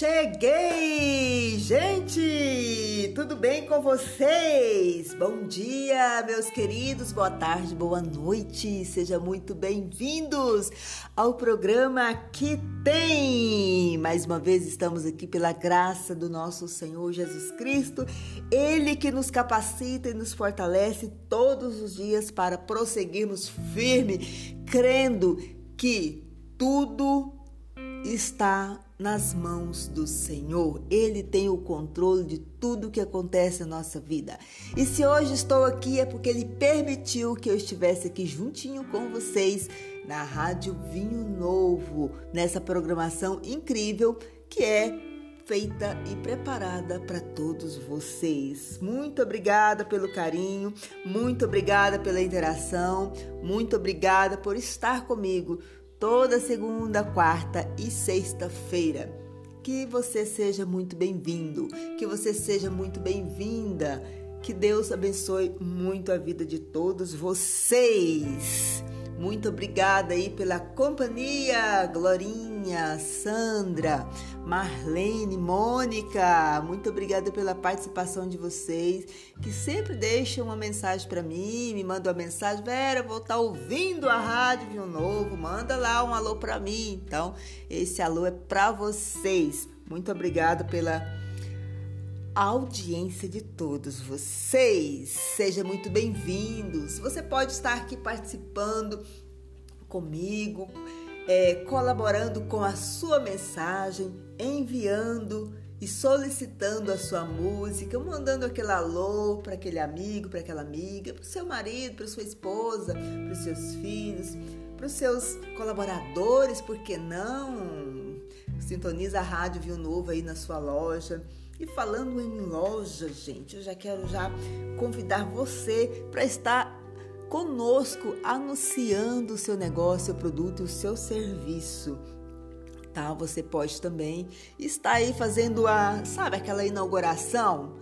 Cheguei! Gente, tudo bem com vocês? Bom dia, meus queridos, boa tarde, boa noite, sejam muito bem-vindos ao programa Que Tem! Mais uma vez estamos aqui pela graça do nosso Senhor Jesus Cristo, Ele que nos capacita e nos fortalece todos os dias para prosseguirmos firme, crendo que tudo está nas mãos do Senhor. Ele tem o controle de tudo que acontece na nossa vida. E se hoje estou aqui é porque ele permitiu que eu estivesse aqui juntinho com vocês na Rádio Vinho Novo, nessa programação incrível que é feita e preparada para todos vocês. Muito obrigada pelo carinho, muito obrigada pela interação, muito obrigada por estar comigo toda segunda, quarta e sexta-feira. Que você seja muito bem-vindo, que você seja muito bem-vinda. Que Deus abençoe muito a vida de todos vocês. Muito obrigada aí pela companhia, Glorinha, Sandra, Marlene, Mônica. Muito obrigada pela participação de vocês, que sempre deixam uma mensagem para mim, me mandam uma mensagem, Vera, vou estar tá ouvindo a rádio Viu Novo, manda lá um alô para mim. Então, esse alô é para vocês. Muito obrigada pela audiência de todos vocês. Seja muito bem-vindos. Você pode estar aqui participando comigo, é, colaborando com a sua mensagem, enviando e solicitando a sua música, mandando aquele alô para aquele amigo, para aquela amiga, para o seu marido, para sua esposa, para os seus filhos, para os seus colaboradores, por que não? Sintoniza a Rádio Viu Novo aí na sua loja. E falando em loja, gente, eu já quero já convidar você para estar conosco anunciando o seu negócio, seu produto e o seu serviço. Tá? Você pode também estar aí fazendo a, sabe, aquela inauguração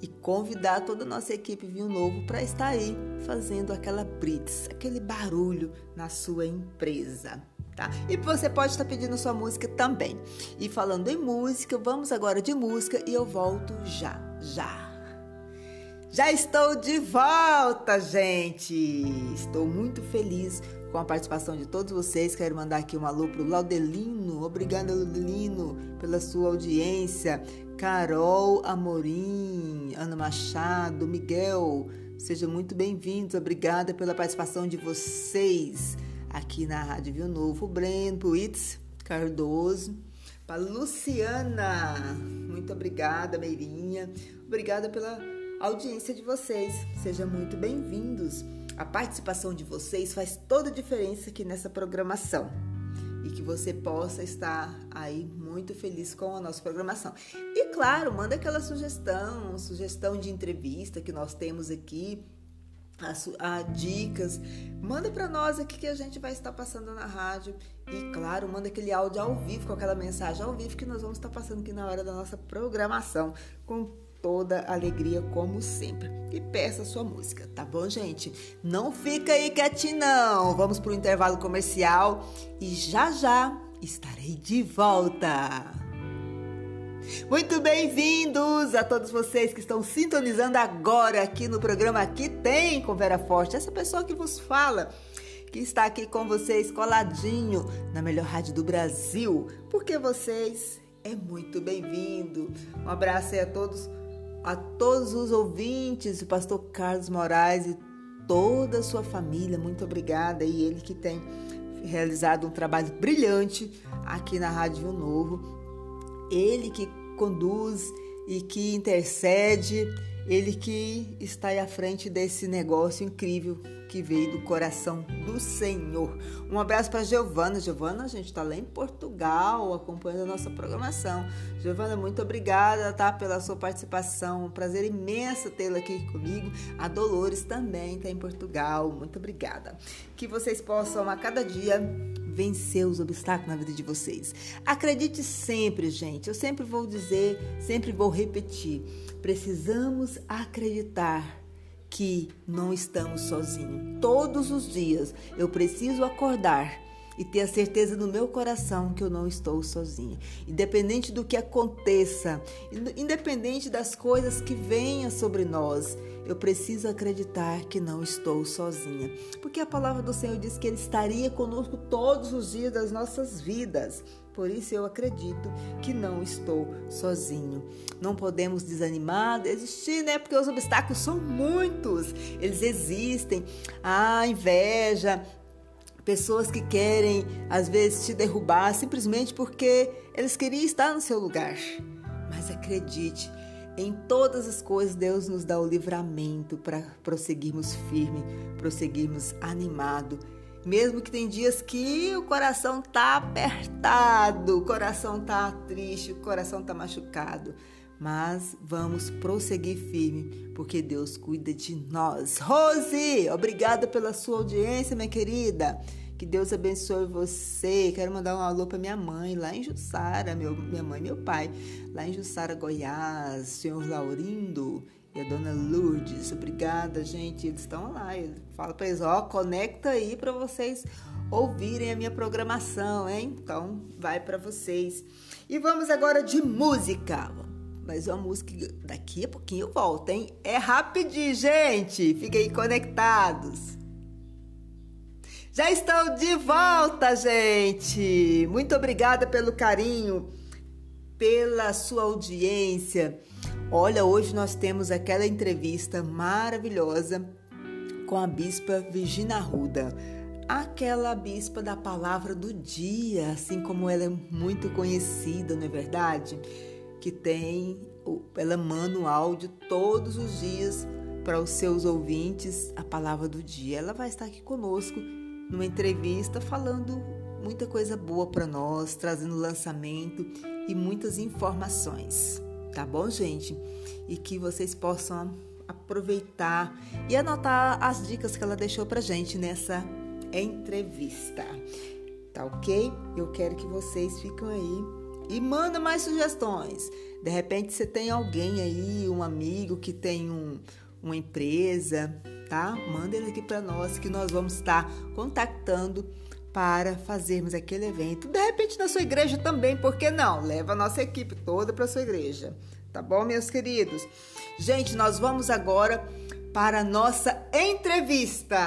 e convidar toda a nossa equipe Vinho Novo para estar aí fazendo aquela blitz, aquele barulho na sua empresa. Tá? E você pode estar pedindo sua música também. E falando em música, vamos agora de música e eu volto já, já. Já estou de volta, gente! Estou muito feliz com a participação de todos vocês. Quero mandar aqui um alô para o Laudelino. Obrigada, Laudelino, pela sua audiência. Carol Amorim, Ana Machado, Miguel, sejam muito bem-vindos. Obrigada pela participação de vocês aqui na Rádio Viu Novo, Breno, Puitz, Cardoso, para Luciana, muito obrigada, Meirinha, obrigada pela audiência de vocês, sejam muito bem-vindos. A participação de vocês faz toda a diferença aqui nessa programação. E que você possa estar aí muito feliz com a nossa programação. E claro, manda aquela sugestão, sugestão de entrevista que nós temos aqui a, a dicas, manda para nós aqui que a gente vai estar passando na rádio e claro, manda aquele áudio ao vivo com aquela mensagem ao vivo que nós vamos estar passando aqui na hora da nossa programação com toda alegria como sempre. E peça sua música, tá bom, gente? Não fica aí quietinho não. Vamos para o intervalo comercial e já já estarei de volta. Muito bem-vindos a todos vocês que estão sintonizando agora aqui no programa Que Tem com Vera Forte, essa pessoa que vos fala, que está aqui com vocês coladinho na melhor rádio do Brasil, porque vocês é muito bem-vindo. Um abraço aí a todos, a todos os ouvintes, o pastor Carlos Moraes e toda a sua família. Muito obrigada e ele que tem realizado um trabalho brilhante aqui na Rádio Novo. Ele que conduz e que intercede, ele que está à frente desse negócio incrível que veio do coração do Senhor. Um abraço para Giovana. Giovana, a gente está lá em Portugal acompanhando a nossa programação. Giovana, muito obrigada tá, pela sua participação. Um prazer imenso tê-la aqui comigo. A Dolores também está em Portugal. Muito obrigada. Que vocês possam a cada dia vencer os obstáculos na vida de vocês. Acredite sempre, gente. Eu sempre vou dizer, sempre vou repetir. Precisamos acreditar que não estamos sozinhos. Todos os dias eu preciso acordar e ter a certeza no meu coração que eu não estou sozinha. Independente do que aconteça, independente das coisas que venham sobre nós, eu preciso acreditar que não estou sozinha. Porque a palavra do Senhor diz que Ele estaria conosco todos os dias das nossas vidas. Por isso eu acredito que não estou sozinho. Não podemos desanimar, desistir, né? Porque os obstáculos são muitos. Eles existem. A inveja, pessoas que querem às vezes te derrubar simplesmente porque eles queriam estar no seu lugar. Mas acredite, em todas as coisas Deus nos dá o livramento para prosseguirmos firme, prosseguirmos animado mesmo que tem dias que o coração tá apertado, o coração tá triste, o coração tá machucado. Mas vamos prosseguir firme, porque Deus cuida de nós. Rose, obrigada pela sua audiência, minha querida. Que Deus abençoe você. Quero mandar um alô para minha mãe lá em Jussara, meu, minha mãe e meu pai, lá em Jussara, Goiás, senhor Laurindo e a dona Lourdes. Obrigada, gente. Eles estão lá. Eu falo para eles: ó, conecta aí para vocês ouvirem a minha programação, hein? Então, vai para vocês. E vamos agora de música. Mas uma música daqui a pouquinho eu volto, hein? É rapidinho, gente. Fiquem conectados. Já estou de volta, gente. Muito obrigada pelo carinho, pela sua audiência. Olha, hoje nós temos aquela entrevista maravilhosa com a bispa Virginia Ruda, aquela bispa da palavra do dia, assim como ela é muito conhecida, não é verdade? Que tem, ela manda um áudio todos os dias para os seus ouvintes a palavra do dia. Ela vai estar aqui conosco numa entrevista falando muita coisa boa para nós, trazendo lançamento e muitas informações tá bom, gente? E que vocês possam aproveitar e anotar as dicas que ela deixou pra gente nessa entrevista. Tá ok? Eu quero que vocês fiquem aí e manda mais sugestões. De repente você tem alguém aí, um amigo que tem um, uma empresa, tá? Manda ele aqui para nós que nós vamos estar contactando para fazermos aquele evento. De repente na sua igreja também, por que não? Leva a nossa equipe toda para sua igreja. Tá bom, meus queridos? Gente, nós vamos agora para a nossa entrevista.